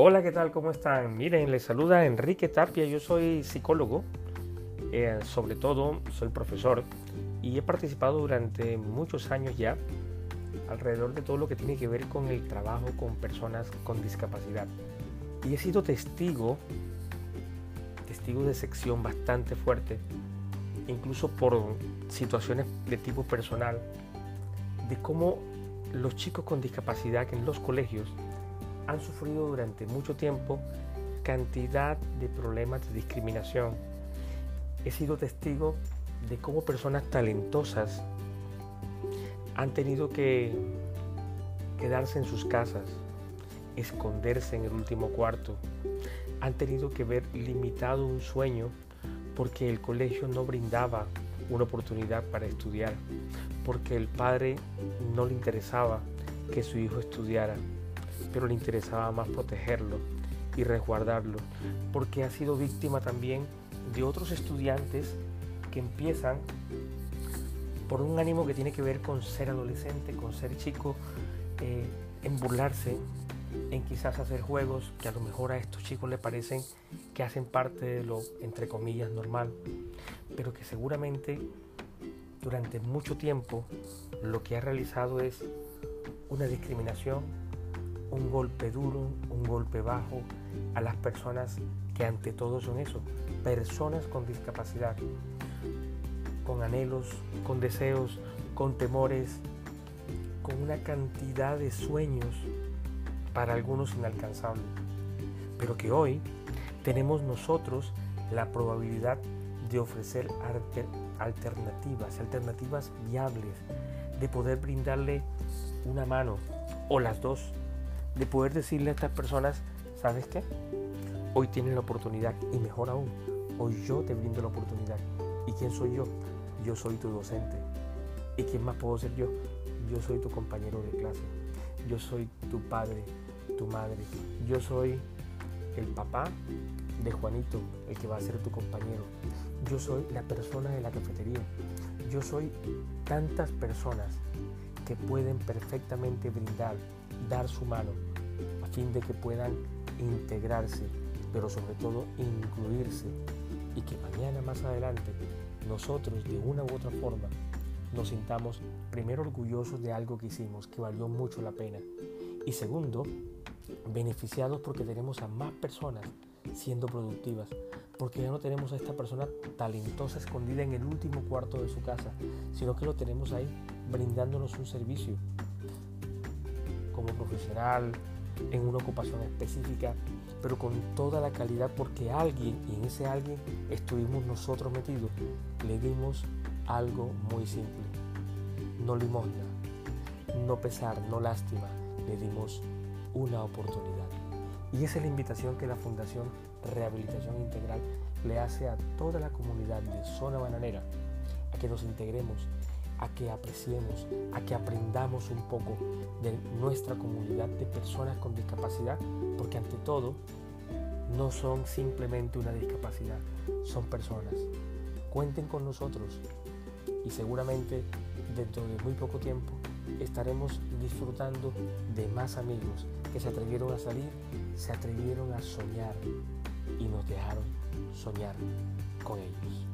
Hola, ¿qué tal? ¿Cómo están? Miren, les saluda Enrique Tapia, yo soy psicólogo, eh, sobre todo soy profesor y he participado durante muchos años ya alrededor de todo lo que tiene que ver con el trabajo con personas con discapacidad. Y he sido testigo, testigo de sección bastante fuerte, incluso por situaciones de tipo personal, de cómo los chicos con discapacidad en los colegios han sufrido durante mucho tiempo cantidad de problemas de discriminación. He sido testigo de cómo personas talentosas han tenido que quedarse en sus casas, esconderse en el último cuarto, han tenido que ver limitado un sueño porque el colegio no brindaba una oportunidad para estudiar, porque el padre no le interesaba que su hijo estudiara, pero le interesaba más protegerlo y resguardarlo, porque ha sido víctima también de otros estudiantes que empiezan por un ánimo que tiene que ver con ser adolescente, con ser chico, eh, en burlarse, en quizás hacer juegos que a lo mejor a estos chicos les parecen que hacen parte de lo, entre comillas, normal, pero que seguramente durante mucho tiempo lo que ha realizado es una discriminación, un golpe duro, un golpe bajo a las personas que ante todo son eso, personas con discapacidad, con anhelos, con deseos, con temores, con una cantidad de sueños para algunos inalcanzables, pero que hoy tenemos nosotros la probabilidad de ofrecer alternativas, alternativas viables, de poder brindarle una mano o las dos, de poder decirle a estas personas, ¿sabes qué? Hoy tienes la oportunidad y mejor aún, hoy yo te brindo la oportunidad. ¿Y quién soy yo? Yo soy tu docente. ¿Y quién más puedo ser yo? Yo soy tu compañero de clase. Yo soy tu padre, tu madre. Yo soy el papá de Juanito, el que va a ser tu compañero. Yo soy la persona de la cafetería. Yo soy tantas personas que pueden perfectamente brindar, dar su mano, a fin de que puedan integrarse, pero sobre todo incluirse y que mañana más adelante nosotros de una u otra forma nos sintamos primero orgullosos de algo que hicimos, que valió mucho la pena. Y segundo, beneficiados porque tenemos a más personas siendo productivas, porque ya no tenemos a esta persona talentosa escondida en el último cuarto de su casa, sino que lo tenemos ahí brindándonos un servicio como profesional, en una ocupación específica, pero con toda la calidad porque alguien, y en ese alguien estuvimos nosotros metidos, le dimos algo muy simple, no limosna, no pesar, no lástima, le dimos una oportunidad. Y esa es la invitación que la Fundación Rehabilitación Integral le hace a toda la comunidad de Zona Bananera, a que nos integremos, a que apreciemos, a que aprendamos un poco de nuestra comunidad de personas con discapacidad, porque ante todo no son simplemente una discapacidad, son personas. Cuenten con nosotros y seguramente dentro de muy poco tiempo estaremos disfrutando de más amigos que se atrevieron a salir, se atrevieron a soñar y nos dejaron soñar con ellos.